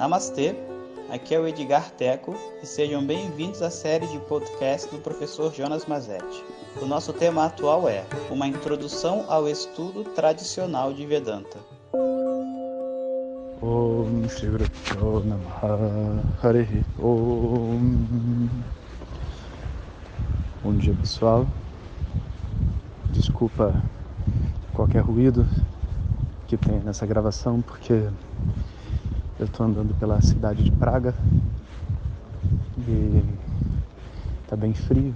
Namastê, aqui é o Edgar Teco e sejam bem-vindos à série de podcast do professor Jonas Mazetti. O nosso tema atual é Uma Introdução ao Estudo Tradicional de Vedanta. Bom dia pessoal Desculpa qualquer ruído que tem nessa gravação porque eu estou andando pela cidade de Praga e tá bem frio.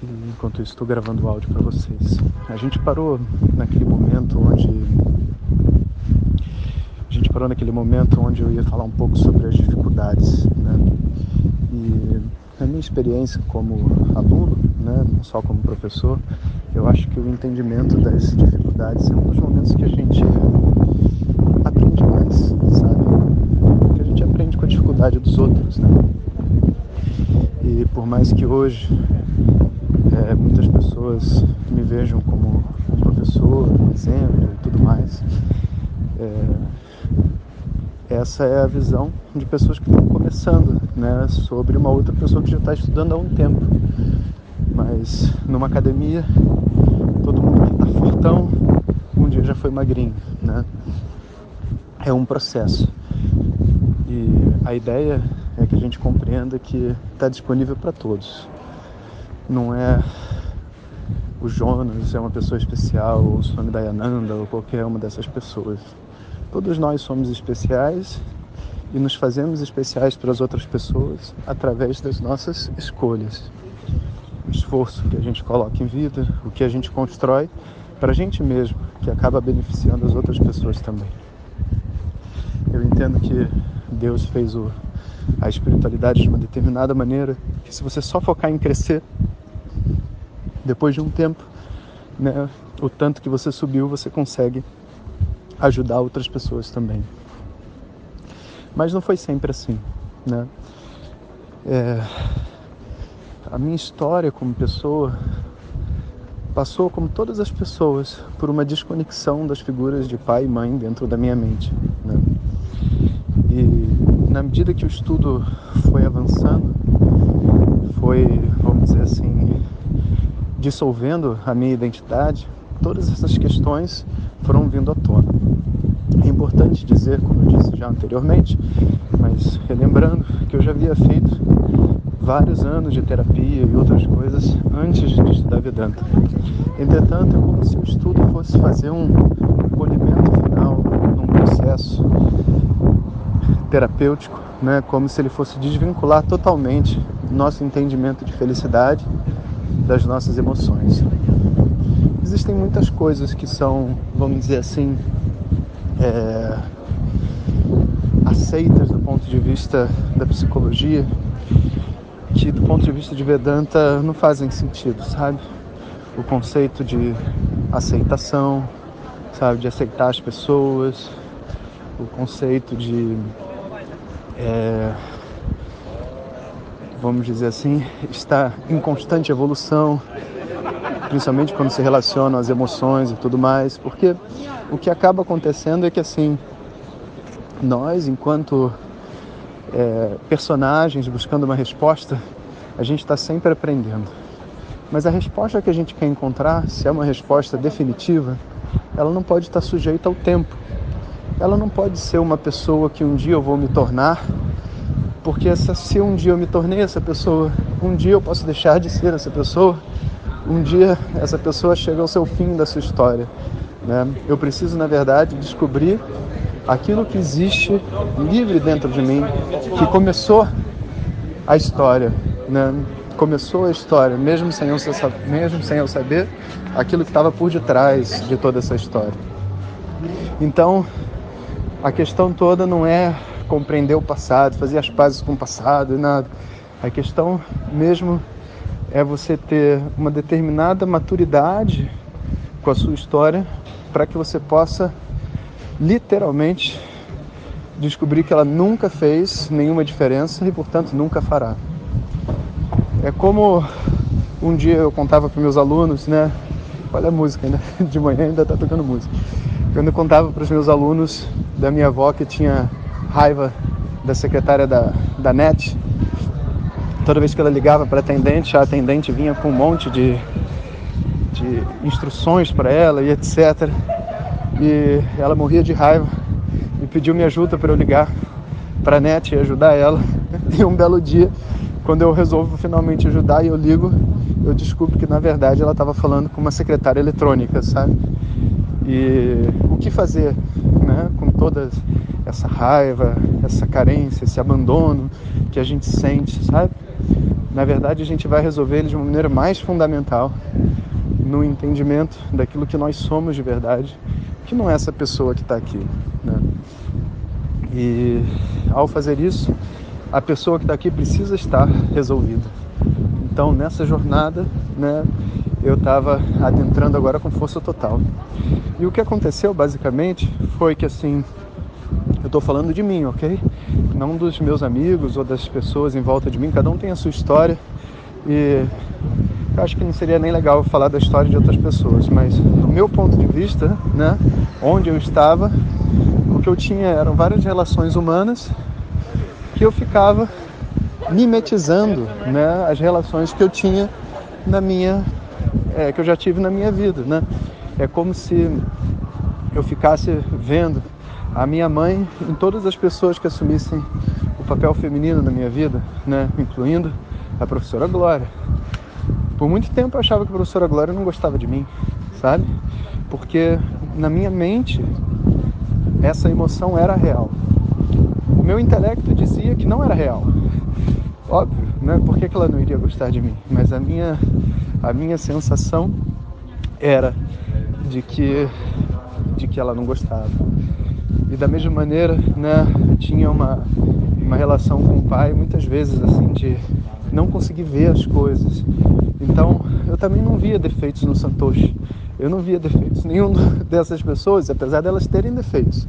E enquanto isso estou gravando o áudio para vocês. A gente parou naquele momento onde a gente parou naquele momento onde eu ia falar um pouco sobre as dificuldades, né? E na minha experiência como aluno, né, não só como professor, eu acho que o entendimento das dificuldades é um dos momentos que a gente aprende mais, sabe? Que a gente aprende com a dos outros, né? E por mais que hoje é, muitas pessoas me vejam como um professor, um exemplo e tudo mais, é, essa é a visão de pessoas que estão começando, né, sobre uma outra pessoa que já está estudando há um tempo. Mas numa academia, todo mundo que está fortão, um dia já foi magrinho, né? É um processo. E a ideia é que a gente compreenda que está disponível para todos. Não é o Jonas é uma pessoa especial, ou o Swami Dayananda, ou qualquer uma dessas pessoas. Todos nós somos especiais e nos fazemos especiais para as outras pessoas através das nossas escolhas. O esforço que a gente coloca em vida, o que a gente constrói para a gente mesmo, que acaba beneficiando as outras pessoas também. Eu entendo que Deus fez o, a espiritualidade de uma determinada maneira, que se você só focar em crescer, depois de um tempo, né, o tanto que você subiu, você consegue ajudar outras pessoas também. Mas não foi sempre assim, né? É, a minha história como pessoa passou, como todas as pessoas, por uma desconexão das figuras de pai e mãe dentro da minha mente. Na medida que o estudo foi avançando, foi, vamos dizer assim, dissolvendo a minha identidade, todas essas questões foram vindo à tona. É importante dizer, como eu disse já anteriormente, mas relembrando que eu já havia feito vários anos de terapia e outras coisas antes de estudar Vedanta. Entretanto, é como se o estudo fosse fazer um polimento final num processo terapêutico, né? como se ele fosse desvincular totalmente nosso entendimento de felicidade das nossas emoções. Existem muitas coisas que são, vamos dizer assim, é, aceitas do ponto de vista da psicologia, que do ponto de vista de Vedanta não fazem sentido, sabe? O conceito de aceitação, sabe, de aceitar as pessoas, o conceito de é, vamos dizer assim, está em constante evolução, principalmente quando se relacionam as emoções e tudo mais, porque o que acaba acontecendo é que assim, nós, enquanto é, personagens buscando uma resposta, a gente está sempre aprendendo. Mas a resposta que a gente quer encontrar, se é uma resposta definitiva, ela não pode estar sujeita ao tempo. Ela não pode ser uma pessoa que um dia eu vou me tornar porque essa, se um dia eu me tornei essa pessoa, um dia eu posso deixar de ser essa pessoa, um dia essa pessoa chega ao seu fim da sua história. Né? Eu preciso, na verdade, descobrir aquilo que existe livre dentro de mim, que começou a história, né? começou a história, mesmo sem eu, mesmo sem eu saber aquilo que estava por detrás de toda essa história. Então, a questão toda não é compreender o passado, fazer as pazes com o passado e nada. A questão mesmo é você ter uma determinada maturidade com a sua história para que você possa literalmente descobrir que ela nunca fez nenhuma diferença e, portanto, nunca fará. É como um dia eu contava para meus alunos, né? Olha a música, né? De manhã ainda está tocando música. Quando eu contava para os meus alunos da minha avó que tinha raiva da secretária da, da NET. Toda vez que ela ligava para a atendente, a atendente vinha com um monte de, de instruções para ela e etc. E ela morria de raiva e pediu minha ajuda para eu ligar para a NET e ajudar ela. E um belo dia, quando eu resolvo finalmente ajudar e eu ligo, eu descubro que na verdade ela estava falando com uma secretária eletrônica, sabe? E o que fazer, né, com toda essa raiva, essa carência, esse abandono que a gente sente, sabe? Na verdade, a gente vai resolver ele de uma maneira mais fundamental, no entendimento daquilo que nós somos de verdade, que não é essa pessoa que está aqui, né? E ao fazer isso, a pessoa que está aqui precisa estar resolvida. Então, nessa jornada, né, eu estava adentrando agora com força total. E o que aconteceu, basicamente, foi que assim, eu estou falando de mim, ok? Não dos meus amigos ou das pessoas em volta de mim, cada um tem a sua história e eu acho que não seria nem legal falar da história de outras pessoas, mas do meu ponto de vista, né, onde eu estava, o que eu tinha eram várias relações humanas que eu ficava mimetizando né, as relações que eu tinha na minha é, que eu já tive na minha vida né? É como se eu ficasse vendo a minha mãe em todas as pessoas que assumissem o papel feminino na minha vida né? Incluindo a professora Glória. Por muito tempo eu achava que a professora Glória não gostava de mim sabe? Porque na minha mente essa emoção era real. O meu intelecto dizia que não era real. Óbvio, né? Por que, que ela não iria gostar de mim? Mas a minha, a minha sensação era de que, de que ela não gostava. E da mesma maneira, né, tinha uma, uma relação com o pai, muitas vezes assim, de não conseguir ver as coisas. Então, eu também não via defeitos no Santoshi. Eu não via defeitos nenhum dessas pessoas, apesar delas terem defeitos.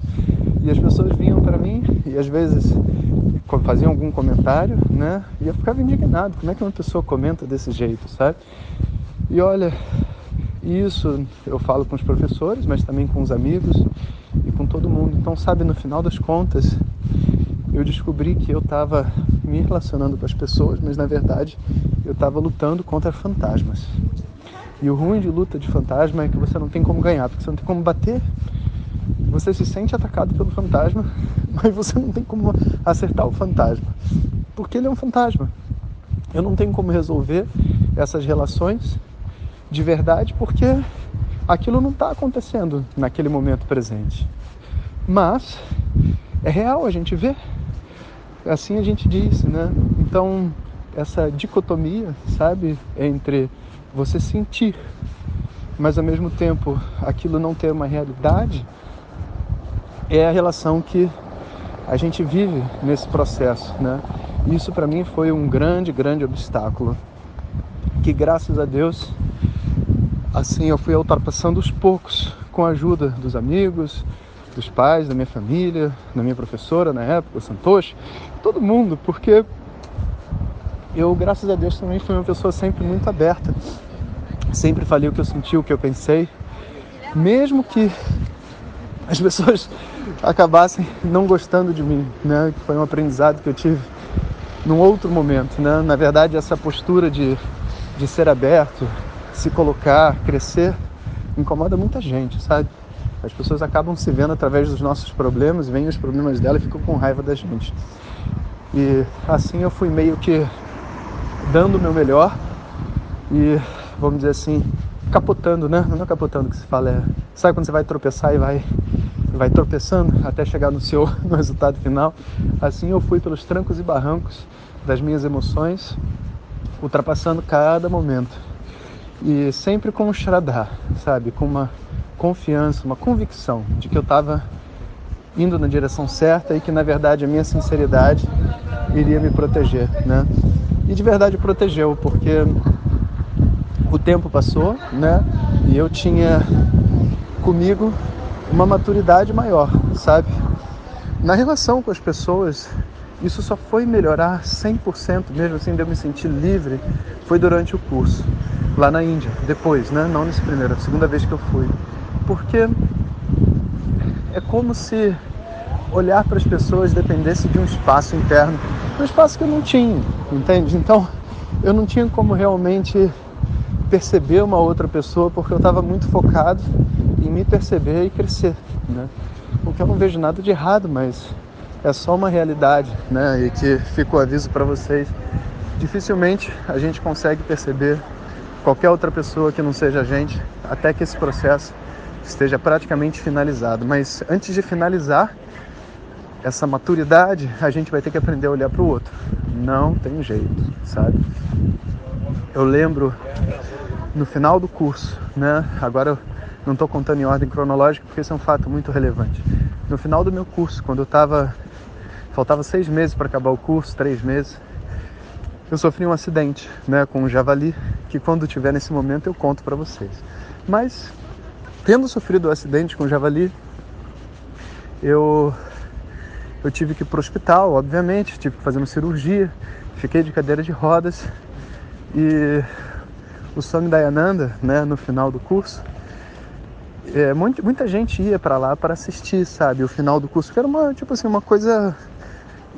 E as pessoas vinham para mim e às vezes faziam algum comentário, né? E eu ficava indignado. Como é que uma pessoa comenta desse jeito, sabe? E olha, isso eu falo com os professores, mas também com os amigos e com todo mundo. Então, sabe, no final das contas, eu descobri que eu estava me relacionando com as pessoas, mas na verdade eu estava lutando contra fantasmas. E o ruim de luta de fantasma é que você não tem como ganhar, porque você não tem como bater você se sente atacado pelo fantasma, mas você não tem como acertar o fantasma, porque ele é um fantasma. Eu não tenho como resolver essas relações de verdade porque aquilo não está acontecendo naquele momento presente. Mas é real, a gente vê. Assim a gente diz, né? Então, essa dicotomia, sabe, entre você sentir, mas ao mesmo tempo aquilo não ter uma realidade, é a relação que a gente vive nesse processo, né? Isso para mim foi um grande, grande obstáculo que graças a Deus assim eu fui ultrapassando os poucos com a ajuda dos amigos, dos pais, da minha família, da minha professora na época, Santoshi, todo mundo, porque eu, graças a Deus, também fui uma pessoa sempre muito aberta. Sempre falei o que eu senti, o que eu pensei, mesmo que as pessoas acabassem não gostando de mim, né? Que foi um aprendizado que eu tive num outro momento, né? Na verdade, essa postura de, de ser aberto, se colocar, crescer, incomoda muita gente, sabe? As pessoas acabam se vendo através dos nossos problemas, veem os problemas dela e ficam com raiva da gente. E assim eu fui meio que dando o meu melhor e, vamos dizer assim, capotando, né? Não é capotando que se fala, é... Sabe quando você vai tropeçar e vai vai tropeçando até chegar no seu no resultado final. Assim eu fui pelos trancos e barrancos das minhas emoções, ultrapassando cada momento. E sempre com um shraddha, sabe? Com uma confiança, uma convicção de que eu estava indo na direção certa e que na verdade a minha sinceridade iria me proteger, né? E de verdade protegeu, porque o tempo passou, né? E eu tinha comigo uma maturidade maior, sabe? Na relação com as pessoas, isso só foi melhorar 100%, mesmo assim de eu me sentir livre, foi durante o curso, lá na Índia, depois, né? Não nesse primeiro, a segunda vez que eu fui. Porque é como se olhar para as pessoas dependesse de um espaço interno, um espaço que eu não tinha, entende? Então eu não tinha como realmente perceber uma outra pessoa porque eu estava muito focado em me perceber e crescer, né? O que eu não vejo nada de errado, mas é só uma realidade, né? E que fica o aviso para vocês. Dificilmente a gente consegue perceber qualquer outra pessoa que não seja a gente até que esse processo esteja praticamente finalizado. Mas antes de finalizar essa maturidade, a gente vai ter que aprender a olhar para o outro. Não tem jeito, sabe? Eu lembro no final do curso, né? Agora eu não estou contando em ordem cronológica porque esse é um fato muito relevante. No final do meu curso, quando eu estava faltava seis meses para acabar o curso, três meses, eu sofri um acidente, né, com um javali que quando tiver nesse momento eu conto para vocês. Mas tendo sofrido o um acidente com o javali, eu eu tive que ir para o hospital, obviamente, tive que fazer uma cirurgia, fiquei de cadeira de rodas e o Swami Dayananda, né, no final do curso, é, muita, gente ia para lá para assistir, sabe, o final do curso, que era uma, tipo assim, uma coisa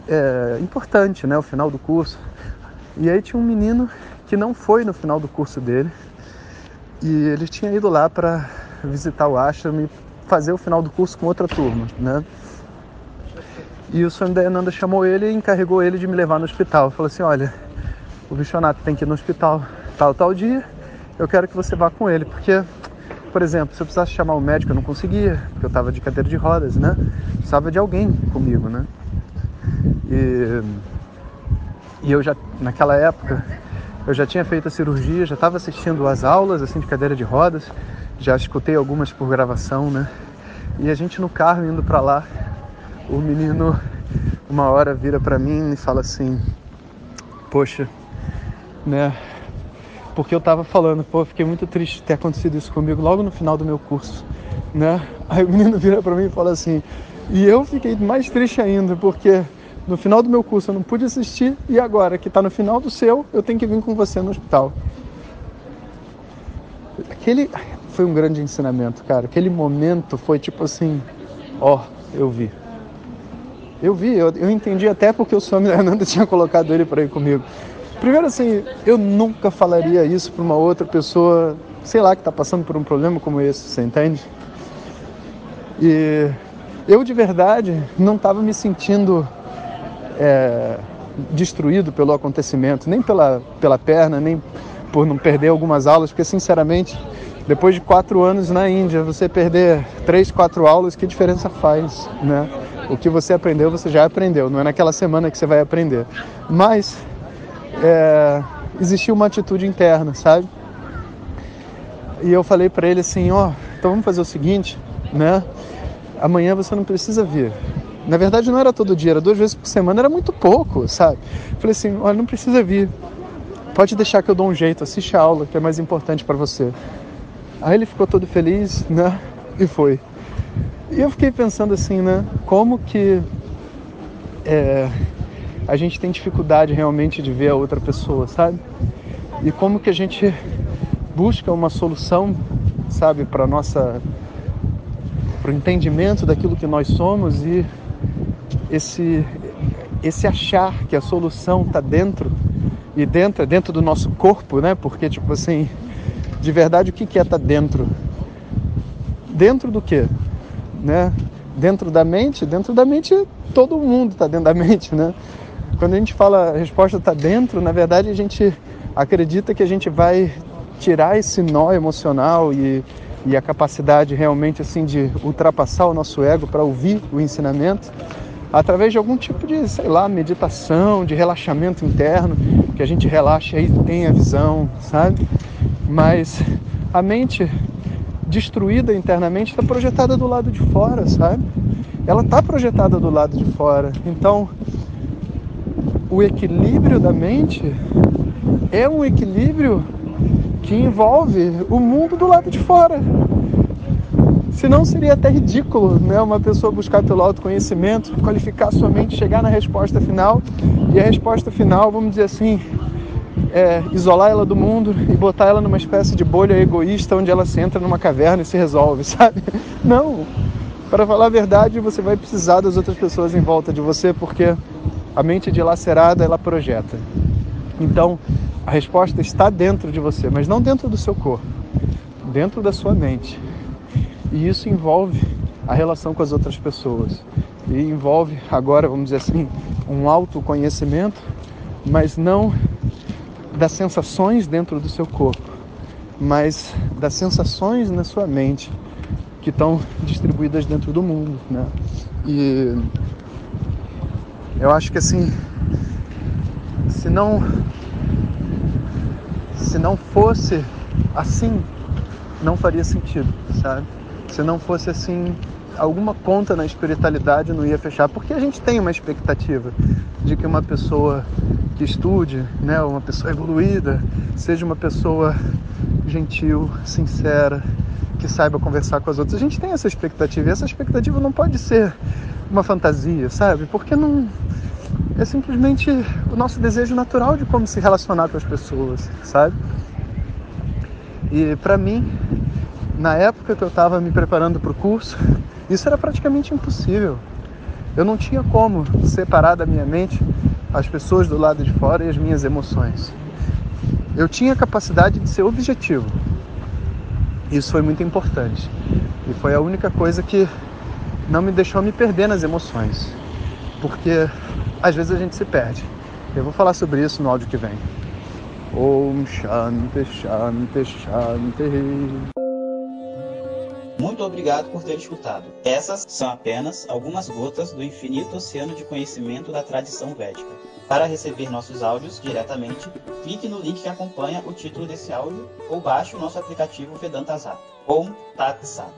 é, importante, né, o final do curso. E aí tinha um menino que não foi no final do curso dele e ele tinha ido lá para visitar o ashram e fazer o final do curso com outra turma, né? E o Swami Dayananda chamou ele e encarregou ele de me levar no hospital. Falou assim, olha, o Vishwanath tem que ir no hospital tal, tal dia, eu quero que você vá com ele, porque, por exemplo, se eu precisasse chamar o médico, eu não conseguia, porque eu estava de cadeira de rodas, né? Precisava de alguém comigo, né? E, e eu já, naquela época, eu já tinha feito a cirurgia, já estava assistindo as aulas, assim, de cadeira de rodas, já escutei algumas por gravação, né? E a gente no carro indo para lá, o menino uma hora vira para mim e fala assim: "Poxa, né? Porque eu tava falando, pô, fiquei muito triste de ter acontecido isso comigo logo no final do meu curso, né? Aí o menino vira para mim e fala assim, e eu fiquei mais triste ainda, porque no final do meu curso eu não pude assistir e agora que tá no final do seu, eu tenho que vir com você no hospital. Aquele foi um grande ensinamento, cara. Aquele momento foi tipo assim, ó, eu vi. Eu vi, eu, eu entendi até porque o Swami Ananda tinha colocado ele para ir comigo. Primeiro, assim, eu nunca falaria isso para uma outra pessoa, sei lá, que está passando por um problema como esse, você entende? E eu, de verdade, não estava me sentindo é, destruído pelo acontecimento, nem pela, pela perna, nem por não perder algumas aulas, porque, sinceramente, depois de quatro anos na Índia, você perder três, quatro aulas, que diferença faz, né? O que você aprendeu, você já aprendeu, não é naquela semana que você vai aprender. Mas é, existia uma atitude interna, sabe? E eu falei para ele assim, ó, oh, então vamos fazer o seguinte, né? Amanhã você não precisa vir. Na verdade não era todo dia, era duas vezes por semana, era muito pouco, sabe? Falei assim, olha, não precisa vir. Pode deixar que eu dou um jeito, assiste a aula, que é mais importante para você. Aí ele ficou todo feliz, né? E foi. E eu fiquei pensando assim, né? Como que é, a gente tem dificuldade realmente de ver a outra pessoa, sabe? E como que a gente busca uma solução, sabe, para nossa para o entendimento daquilo que nós somos e esse esse achar que a solução está dentro e dentro é dentro do nosso corpo, né? Porque tipo assim, de verdade o que que é tá dentro? Dentro do que, né? Dentro da mente, dentro da mente todo mundo está dentro da mente, né? Quando a gente fala a resposta está dentro, na verdade a gente acredita que a gente vai tirar esse nó emocional e, e a capacidade realmente assim de ultrapassar o nosso ego para ouvir o ensinamento através de algum tipo de, sei lá, meditação, de relaxamento interno, que a gente relaxa e tem a visão, sabe? Mas a mente destruída internamente está projetada do lado de fora, sabe? Ela está projetada do lado de fora. Então, o equilíbrio da mente é um equilíbrio que envolve o mundo do lado de fora. Senão seria até ridículo né, uma pessoa buscar pelo autoconhecimento, qualificar sua mente, chegar na resposta final e a resposta final, vamos dizer assim, é isolar ela do mundo e botar ela numa espécie de bolha egoísta onde ela se entra numa caverna e se resolve, sabe? Não! para falar a verdade, você vai precisar das outras pessoas em volta de você, porque a mente dilacerada ela projeta. Então, a resposta está dentro de você, mas não dentro do seu corpo, dentro da sua mente. E isso envolve a relação com as outras pessoas. E envolve, agora, vamos dizer assim, um autoconhecimento, mas não das sensações dentro do seu corpo, mas das sensações na sua mente que estão distribuídas dentro do mundo, né? E eu acho que assim, se não se não fosse assim, não faria sentido, sabe? Se não fosse assim, alguma conta na espiritualidade não ia fechar, porque a gente tem uma expectativa de que uma pessoa que estude, né, uma pessoa evoluída, seja uma pessoa gentil, sincera, que saiba conversar com as outras. A gente tem essa expectativa, e essa expectativa não pode ser uma fantasia, sabe? Porque não é simplesmente o nosso desejo natural de como se relacionar com as pessoas, sabe? E para mim, na época que eu estava me preparando para o curso, isso era praticamente impossível. Eu não tinha como separar da minha mente as pessoas do lado de fora e as minhas emoções. Eu tinha a capacidade de ser objetivo. Isso foi muito importante. E foi a única coisa que não me deixou me perder nas emoções. Porque às vezes a gente se perde. Eu vou falar sobre isso no áudio que vem. Om Shanti Shanti Shanti. Muito obrigado por ter escutado. Essas são apenas algumas gotas do infinito oceano de conhecimento da tradição védica. Para receber nossos áudios diretamente, clique no link que acompanha o título desse áudio ou baixe o nosso aplicativo Vedanta Zap. Om Tat Sat.